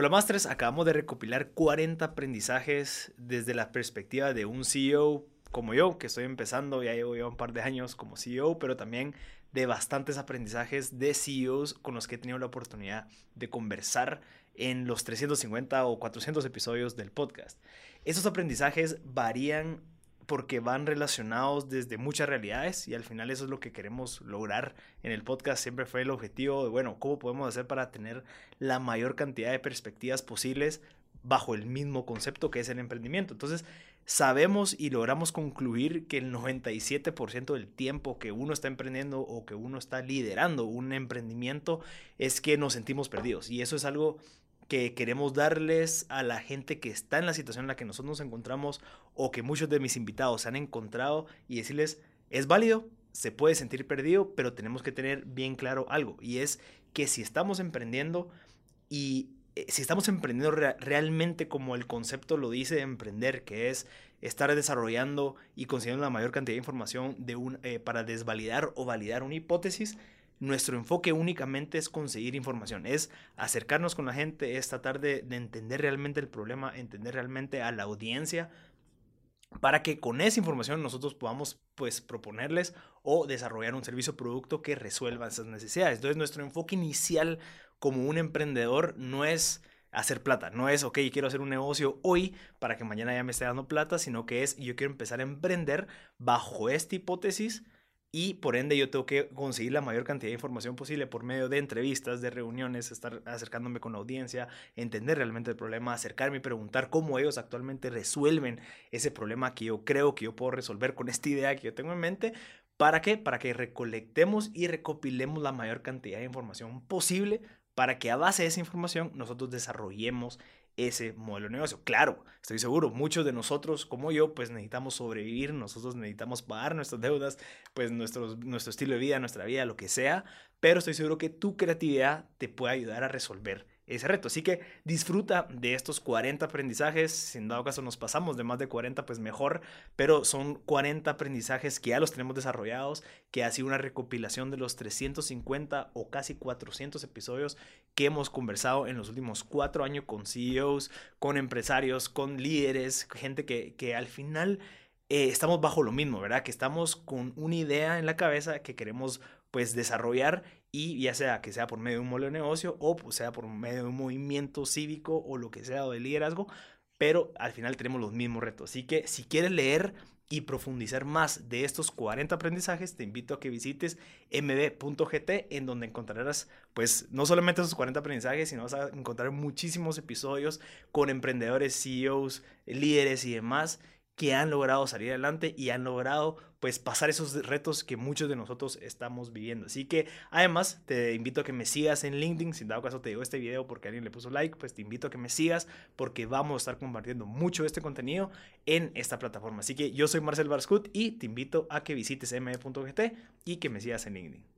Hola Masters, acabamos de recopilar 40 aprendizajes desde la perspectiva de un CEO como yo, que estoy empezando, ya llevo ya un par de años como CEO, pero también de bastantes aprendizajes de CEOs con los que he tenido la oportunidad de conversar en los 350 o 400 episodios del podcast. Esos aprendizajes varían porque van relacionados desde muchas realidades y al final eso es lo que queremos lograr en el podcast. Siempre fue el objetivo de, bueno, ¿cómo podemos hacer para tener la mayor cantidad de perspectivas posibles bajo el mismo concepto que es el emprendimiento? Entonces, sabemos y logramos concluir que el 97% del tiempo que uno está emprendiendo o que uno está liderando un emprendimiento es que nos sentimos perdidos. Y eso es algo que queremos darles a la gente que está en la situación en la que nosotros nos encontramos o que muchos de mis invitados se han encontrado y decirles, es válido, se puede sentir perdido, pero tenemos que tener bien claro algo y es que si estamos emprendiendo y eh, si estamos emprendiendo realmente como el concepto lo dice emprender, que es estar desarrollando y consiguiendo la mayor cantidad de información de un, eh, para desvalidar o validar una hipótesis, nuestro enfoque únicamente es conseguir información, es acercarnos con la gente, es tratar de, entender realmente el problema, entender realmente a la audiencia, para que con esa información nosotros podamos pues proponerles o desarrollar un servicio o producto que resuelva esas necesidades. Entonces nuestro enfoque inicial como un emprendedor no es hacer plata, no es, ok, quiero hacer un negocio hoy para que mañana ya me esté dando plata, sino que es, yo quiero empezar a emprender bajo esta hipótesis y por ende yo tengo que conseguir la mayor cantidad de información posible por medio de entrevistas, de reuniones, estar acercándome con la audiencia, entender realmente el problema, acercarme y preguntar cómo ellos actualmente resuelven ese problema que yo creo que yo puedo resolver con esta idea que yo tengo en mente. ¿Para qué? Para que recolectemos y recopilemos la mayor cantidad de información posible para que a base de esa información nosotros desarrollemos ese modelo de negocio. Claro, estoy seguro, muchos de nosotros, como yo, pues necesitamos sobrevivir, nosotros necesitamos pagar nuestras deudas, pues nuestro, nuestro estilo de vida, nuestra vida, lo que sea, pero estoy seguro que tu creatividad te puede ayudar a resolver ese reto. Así que disfruta de estos 40 aprendizajes. Si en dado caso nos pasamos de más de 40, pues mejor. Pero son 40 aprendizajes que ya los tenemos desarrollados, que ha sido una recopilación de los 350 o casi 400 episodios que hemos conversado en los últimos cuatro años con CEOs, con empresarios, con líderes, gente que, que al final... Eh, estamos bajo lo mismo, ¿verdad? Que estamos con una idea en la cabeza que queremos pues desarrollar y ya sea que sea por medio de un modelo de negocio o pues, sea por medio de un movimiento cívico o lo que sea o de liderazgo, pero al final tenemos los mismos retos. Así que si quieres leer y profundizar más de estos 40 aprendizajes, te invito a que visites mb.gt en donde encontrarás pues no solamente esos 40 aprendizajes, sino vas a encontrar muchísimos episodios con emprendedores, CEOs, líderes y demás que han logrado salir adelante y han logrado pues pasar esos retos que muchos de nosotros estamos viviendo. Así que además te invito a que me sigas en LinkedIn, si en dado caso te digo este video porque alguien le puso like, pues te invito a que me sigas porque vamos a estar compartiendo mucho este contenido en esta plataforma. Ascut y yo soy Marcel Barscut y te invito a que visites m.gt y que me sigas en LinkedIn.